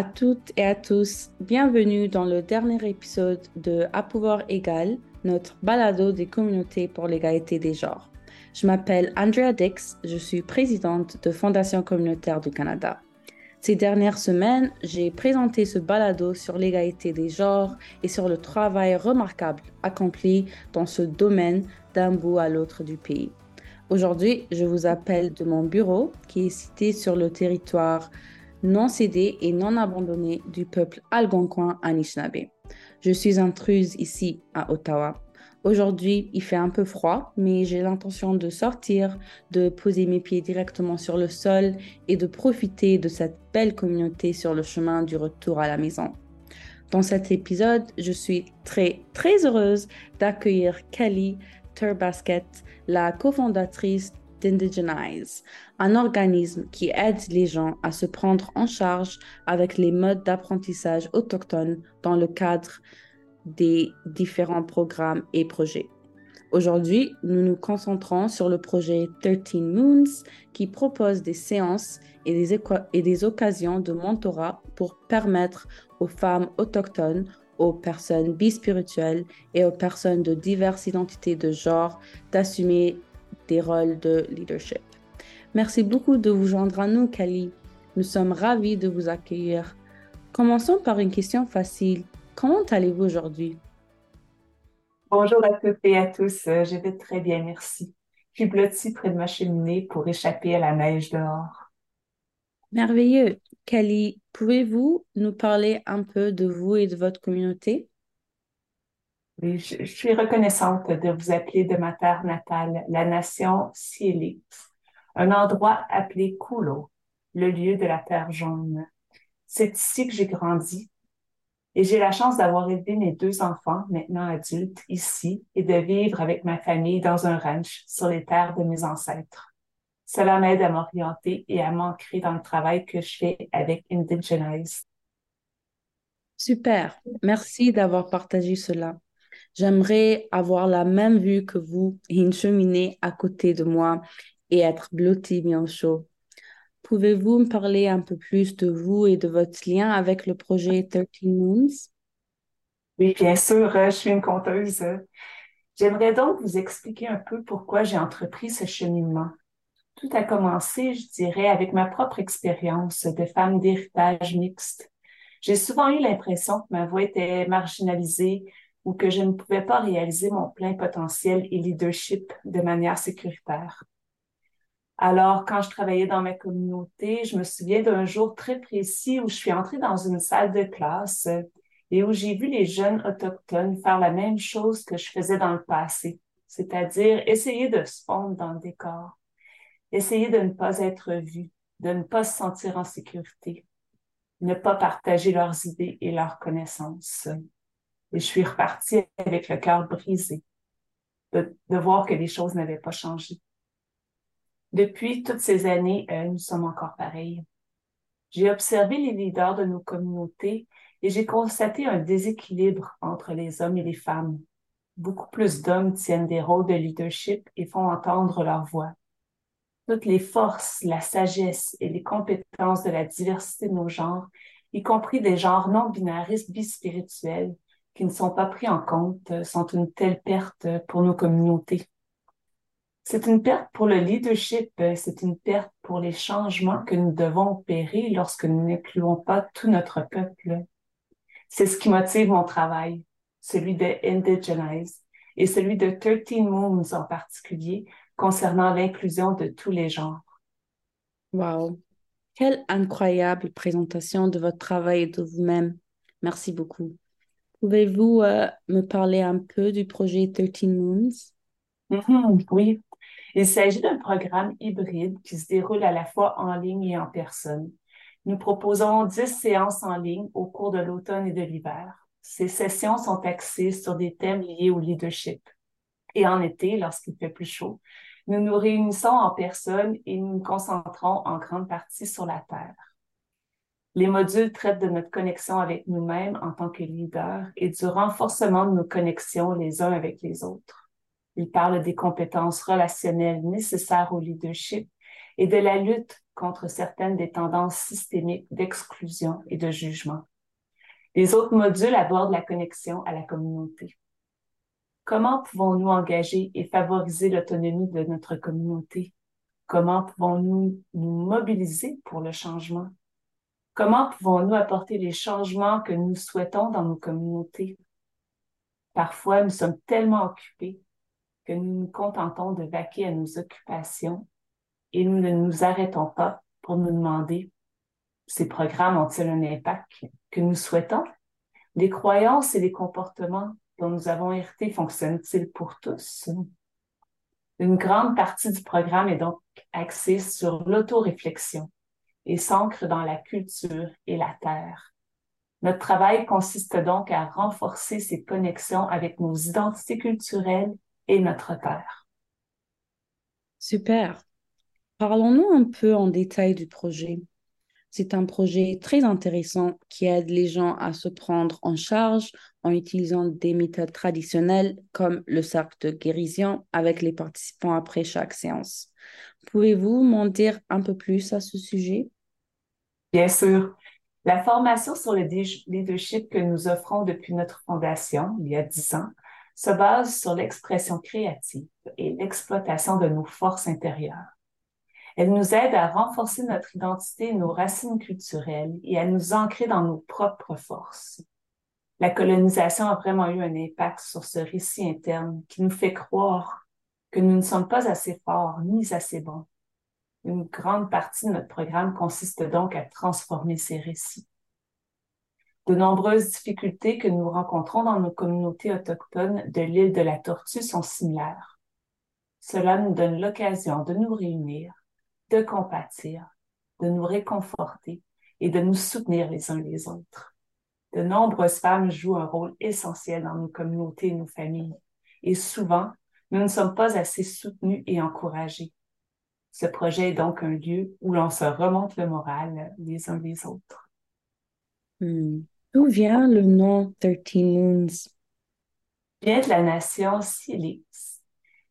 À toutes et à tous. Bienvenue dans le dernier épisode de À pouvoir égal, notre balado des communautés pour l'égalité des genres. Je m'appelle Andrea Dix, je suis présidente de Fondation communautaire du Canada. Ces dernières semaines, j'ai présenté ce balado sur l'égalité des genres et sur le travail remarquable accompli dans ce domaine d'un bout à l'autre du pays. Aujourd'hui, je vous appelle de mon bureau qui est situé sur le territoire non cédé et non abandonné du peuple algonquin Anishinaabe. Je suis intruse ici à Ottawa. Aujourd'hui, il fait un peu froid, mais j'ai l'intention de sortir, de poser mes pieds directement sur le sol et de profiter de cette belle communauté sur le chemin du retour à la maison. Dans cet épisode, je suis très, très heureuse d'accueillir Kelly Turbasket, la cofondatrice d'Indigenize, un organisme qui aide les gens à se prendre en charge avec les modes d'apprentissage autochtones dans le cadre des différents programmes et projets. Aujourd'hui, nous nous concentrons sur le projet 13 Moons qui propose des séances et des, et des occasions de mentorat pour permettre aux femmes autochtones, aux personnes bispirituelles et aux personnes de diverses identités de genre d'assumer des rôles de leadership. Merci beaucoup de vous joindre à nous, Kali. Nous sommes ravis de vous accueillir. Commençons par une question facile. Comment allez-vous aujourd'hui? Bonjour à toutes et à tous. Je vais très bien, merci. Je suis blottie près de ma cheminée pour échapper à la neige dehors. Merveilleux. Kali, pouvez-vous nous parler un peu de vous et de votre communauté? Je, suis reconnaissante de vous appeler de ma terre natale, la nation Siélix, un endroit appelé Kulo, le lieu de la terre jaune. C'est ici que j'ai grandi et j'ai la chance d'avoir élevé mes deux enfants, maintenant adultes, ici et de vivre avec ma famille dans un ranch sur les terres de mes ancêtres. Cela m'aide à m'orienter et à m'ancrer dans le travail que je fais avec Indigenize. Super. Merci d'avoir partagé cela. J'aimerais avoir la même vue que vous et une cheminée à côté de moi et être blotti bien chaud. Pouvez-vous me parler un peu plus de vous et de votre lien avec le projet 13 Moons? Oui, bien sûr, euh, je suis une conteuse. J'aimerais donc vous expliquer un peu pourquoi j'ai entrepris ce cheminement. Tout a commencé, je dirais, avec ma propre expérience de femme d'héritage mixte. J'ai souvent eu l'impression que ma voix était marginalisée, ou que je ne pouvais pas réaliser mon plein potentiel et leadership de manière sécuritaire. Alors, quand je travaillais dans ma communauté, je me souviens d'un jour très précis où je suis entrée dans une salle de classe et où j'ai vu les jeunes autochtones faire la même chose que je faisais dans le passé, c'est-à-dire essayer de se fondre dans le décor, essayer de ne pas être vus, de ne pas se sentir en sécurité, ne pas partager leurs idées et leurs connaissances. Et je suis repartie avec le cœur brisé de, voir que les choses n'avaient pas changé. Depuis toutes ces années, euh, nous sommes encore pareils. J'ai observé les leaders de nos communautés et j'ai constaté un déséquilibre entre les hommes et les femmes. Beaucoup plus d'hommes tiennent des rôles de leadership et font entendre leur voix. Toutes les forces, la sagesse et les compétences de la diversité de nos genres, y compris des genres non binaristes bispirituels, qui ne sont pas pris en compte euh, sont une telle perte pour nos communautés. C'est une perte pour le leadership, euh, c'est une perte pour les changements que nous devons opérer lorsque nous n'incluons pas tout notre peuple. C'est ce qui motive mon travail, celui de Indigenize et celui de 13 Moons en particulier concernant l'inclusion de tous les genres. Wow! Quelle incroyable présentation de votre travail et de vous-même. Merci beaucoup. Pouvez-vous euh, me parler un peu du projet 13 Moons? Mm-hmm, oui, il s'agit d'un programme hybride qui se déroule à la fois en ligne et en personne. Nous proposons 10 séances en ligne au cours de l'automne et de l'hiver. Ces sessions sont axées sur des thèmes liés au leadership. Et en été, lorsqu'il fait plus chaud, nous nous réunissons en personne et nous nous concentrons en grande partie sur la Terre. Les modules traitent de notre connexion avec nous-mêmes en tant que leaders et du renforcement de nos connexions les uns avec les autres. Ils parlent des compétences relationnelles nécessaires au leadership et de la lutte contre certaines des tendances systémiques d'exclusion et de jugement. Les autres modules abordent la connexion à la communauté. Comment pouvons-nous engager et favoriser l'autonomie de notre communauté? Comment pouvons-nous nous mobiliser pour le changement? Comment pouvons-nous apporter les changements que nous souhaitons dans nos communautés? Parfois, nous sommes tellement occupés que nous nous contentons de vaquer à nos occupations et nous ne nous arrêtons pas pour nous demander ces programmes ont-ils un impact que nous souhaitons? Les croyances et les comportements dont nous avons hérité fonctionnent-ils pour tous? Une grande partie du programme est donc axée sur l'autoréflexion et s'ancre dans la culture et la terre. Notre travail consiste donc à renforcer ces connexions avec nos identités culturelles et notre terre. Super. Parlons-nous un peu en détail du projet. C'est un projet très intéressant qui aide les gens à se prendre en charge en utilisant des méthodes traditionnelles comme le cercle de guérison avec les participants après chaque séance. Pouvez-vous m'en dire un peu plus à ce sujet? Bien sûr. La formation sur le leadership que nous offrons depuis notre fondation, il y a dix ans, se base sur l'expression créative et l'exploitation de nos forces intérieures. Elle nous aide à renforcer notre identité nos racines culturelles et à nous ancrer dans nos propres forces. La colonisation a vraiment eu un impact sur ce récit interne qui nous fait croire que nous ne sommes pas assez forts ni assez bons. Une grande partie de notre programme consiste donc à transformer ces récits. De nombreuses difficultés que nous rencontrons dans nos communautés autochtones de l'île de la Tortue sont similaires. Cela nous donne l'occasion de nous réunir de compatir, de nous réconforter et de nous soutenir les uns les autres. De nombreuses femmes jouent un rôle essentiel dans nos communautés et nos familles, et souvent, nous ne sommes pas assez soutenus et encouragés. Ce projet est donc un lieu où l'on se remonte le moral les uns les autres. Hmm. D'où vient le nom 13 Moons? Vient de la nation Silix.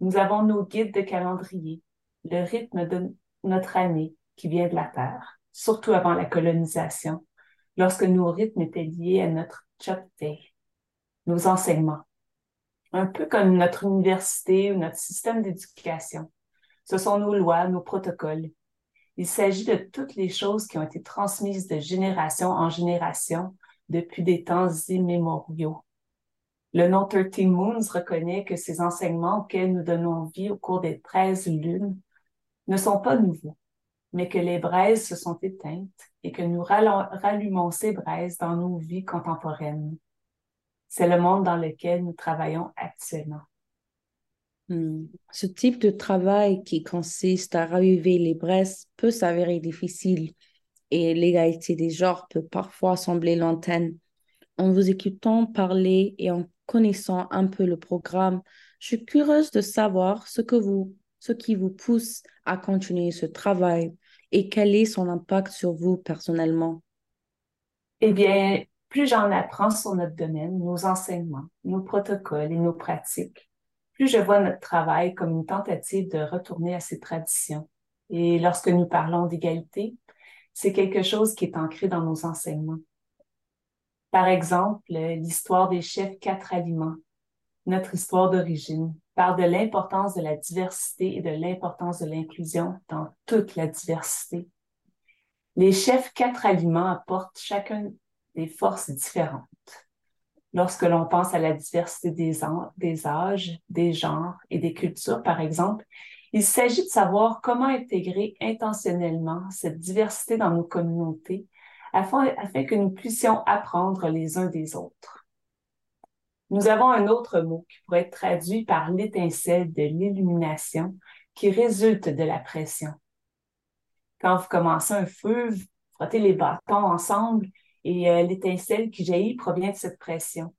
Nous avons nos guides de calendrier, le rythme de notre année qui vient de la Terre, surtout avant la colonisation, lorsque nos rythmes étaient liés à notre Day, nos enseignements. Un peu comme notre université ou notre système d'éducation. Ce sont nos lois, nos protocoles. Il s'agit de toutes les choses qui ont été transmises de génération en génération depuis des temps immémoriaux. Le nom 13 Moons reconnaît que ces enseignements auxquels nous donnons vie au cours des 13 lunes ne sont pas nouveaux, mais que les braises se sont éteintes et que nous rallumons ces braises dans nos vies contemporaines. C'est le monde dans lequel nous travaillons actuellement. Hmm. Ce type de travail qui consiste à raviver les braises peut s'avérer difficile et l'égalité des genres peut parfois sembler lointaine. En vous écoutant parler et en connaissant un peu le programme, je suis curieuse de savoir ce que vous ce qui vous pousse à continuer ce travail et quel est son impact sur vous personnellement? Eh bien, plus j'en apprends sur notre domaine, nos enseignements, nos protocoles et nos pratiques, plus je vois notre travail comme une tentative de retourner à ces traditions. Et lorsque nous parlons d'égalité, c'est quelque chose qui est ancré dans nos enseignements. Par exemple, l'histoire des chefs quatre aliments, notre histoire d'origine, parle de l'importance de la diversité et de l'importance de l'inclusion dans toute la diversité. Les chefs quatre aliments apportent chacun des forces différentes. Lorsque l'on pense à la diversité des, des âges, des genres et des cultures, par exemple, il s'agit de savoir comment intégrer intentionnellement cette diversité dans nos communautés afin, afin que nous puissions apprendre les uns des autres. Nous avons un autre mot qui pourrait être traduit par l'étincelle de l'illumination qui résulte de la pression. Quand vous commencez un feu, vous frottez les bâtons ensemble et euh, l'étincelle qui jaillit provient de cette pression.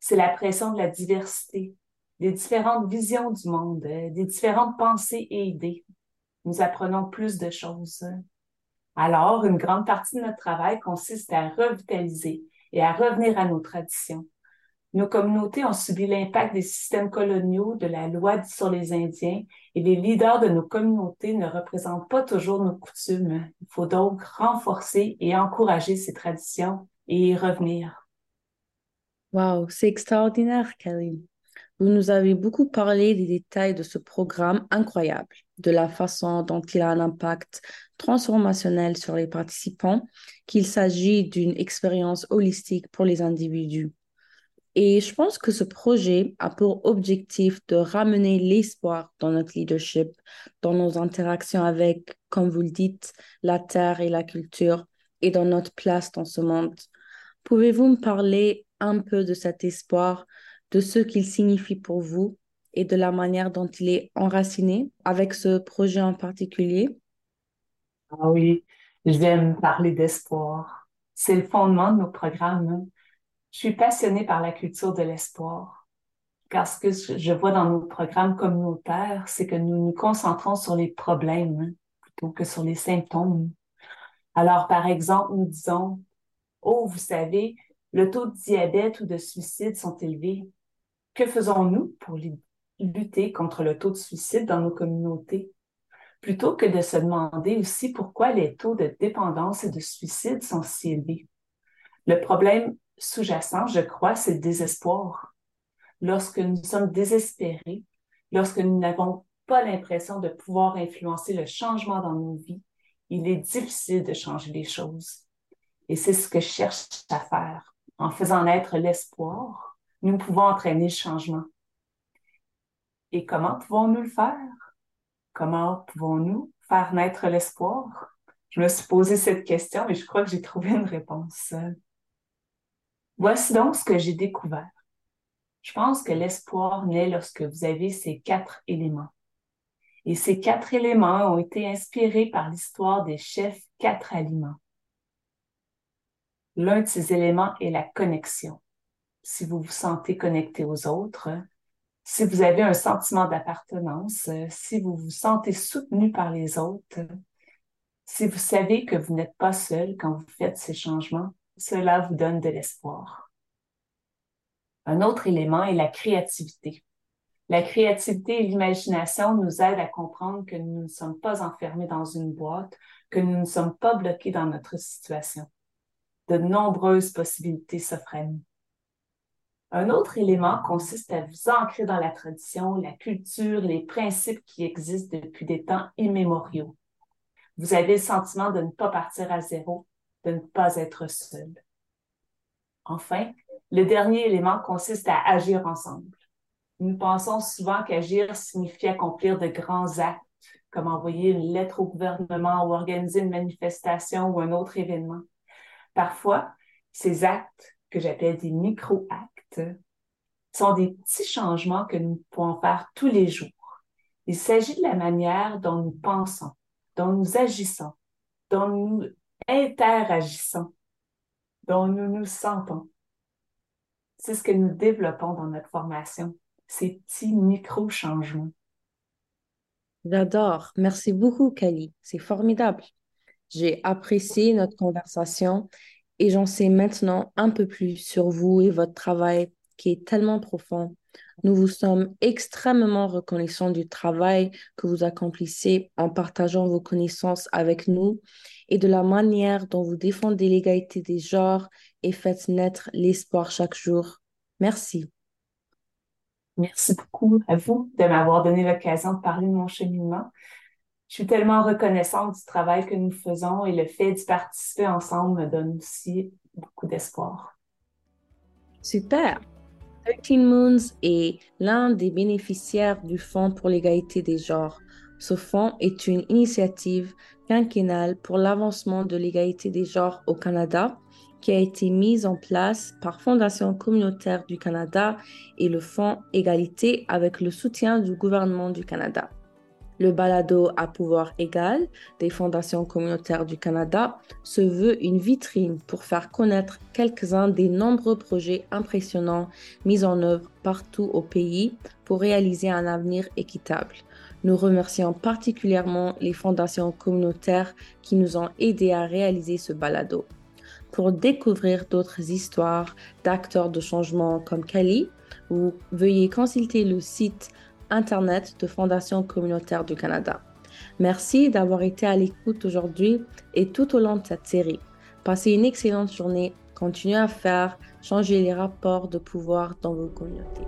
C'est la pression de la diversité, des différentes visions du monde, euh, des différentes pensées et idées. Nous apprenons plus de choses. Alors, une grande partie de notre travail consiste à revitaliser et à revenir à nos traditions Nos communautés ont subi l'impact des systèmes coloniaux, de la loi sur les Indiens, et les leaders de nos communautés ne représentent pas toujours nos coutumes. Il faut donc renforcer et encourager ces traditions et y revenir. Wow, c'est extraordinaire, Kelly. Vous nous avez beaucoup parlé des détails de ce programme incroyable, de la façon dont il a un impact transformationnel sur les participants, qu'il s'agit d'une expérience holistique pour les individus. Et je pense que ce projet a pour objectif de ramener l'espoir dans notre leadership, dans nos interactions avec, comme vous le dites, la terre et la culture et dans notre place dans ce monde. Pouvez-vous me parler un peu de cet espoir, de ce qu'il signifie pour vous et de la manière dont il est enraciné avec ce projet en particulier? Ah oui, je vais me parler d'espoir. C'est le fondement de nos programmes. Je suis passionnée par la culture de l'espoir. Car ce que je vois dans nos programmes communautaires, c'est que nous nous concentrons sur les problèmes hein, plutôt que sur les symptômes. Alors, par exemple, nous disons, oh, vous savez, le taux de diabète ou de suicide sont élevés. Que faisons-nous pour lutter contre le taux de suicide dans nos communautés? Plutôt que de se demander aussi pourquoi les taux de dépendance et de suicide sont si élevés. Le problème sous-jacent, je crois, c'est le désespoir. Lorsque nous sommes désespérés, lorsque nous n'avons pas l'impression de pouvoir influencer le changement dans nos vies, il est difficile de changer les choses. Et c'est ce que je cherche à faire. En faisant naître l'espoir, nous pouvons entraîner le changement. Et comment pouvons-nous le faire? Comment pouvons-nous faire naître l'espoir? Je me suis posé cette question, mais je crois que j'ai trouvé une réponse. Voici donc ce que j'ai découvert. Je pense que l'espoir naît lorsque vous avez ces quatre éléments. Et ces quatre éléments ont été inspirés par l'histoire des chefs quatre aliments. L'un de ces éléments est la connexion. Si vous vous sentez connecté aux autres, si vous avez un sentiment d'appartenance, si vous vous sentez soutenu par les autres, si vous savez que vous n'êtes pas seul quand vous faites ces changements, cela vous donne de l'espoir. Un autre élément est la créativité. La créativité et l'imagination nous aident à comprendre que nous ne sommes pas enfermés dans une boîte, que nous ne sommes pas bloqués dans notre situation. De nombreuses possibilités s'offrent à nous. Un autre élément consiste à vous ancrer dans la tradition, la culture, les principes qui existent depuis des temps immémoriaux. Vous avez le sentiment de ne pas partir à zéro, de ne pas être seul. Enfin, le dernier élément consiste à agir ensemble. Nous pensons souvent qu'agir signifie accomplir de grands actes, comme envoyer une lettre au gouvernement ou organiser une manifestation ou un autre événement. Parfois, ces actes, que j'appelle des micro-actes, sont des petits changements que nous pouvons faire tous les jours. Il s'agit de la manière dont nous pensons, dont nous agissons, dont nous interagissons, dont nous nous sentons. C'est ce que nous développons dans notre formation, ces petits micro-changements. J'adore. Merci beaucoup, Kali. C'est formidable. J'ai apprécié notre conversation et j'en sais maintenant un peu plus sur vous et votre travail qui est tellement profond. Nous vous sommes extrêmement reconnaissants du travail que vous accomplissez en partageant vos connaissances avec nous et de la manière dont vous défendez l'égalité des genres et faites naître l'espoir chaque jour. Merci. Merci beaucoup à vous de m'avoir donné l'occasion de parler de mon cheminement. Je suis tellement reconnaissante du travail que nous faisons et le fait d'y participer ensemble me donne aussi beaucoup d'espoir. Super. 13 Moons est l'un des bénéficiaires du Fonds pour l'égalité des genres. Ce fonds est une initiative quinquennale pour l'avancement de l'égalité des genres au Canada qui a été mise en place par Fondation communautaire du Canada et le Fonds Égalité avec le soutien du gouvernement du Canada. Le balado à pouvoir égal des fondations communautaires du Canada se veut une vitrine pour faire connaître quelques-uns des nombreux projets impressionnants mis en œuvre partout au pays pour réaliser un avenir équitable. Nous remercions particulièrement les fondations communautaires qui nous ont aidés à réaliser ce balado. Pour découvrir d'autres histoires d'acteurs de changement comme Kelly, vous veuillez consulter le site Internet de Fondation communautaire du Canada. Merci d'avoir été à l'écoute aujourd'hui et tout au long de cette série. Passez une excellente journée. Continuez à faire changer les rapports de pouvoir dans vos communautés.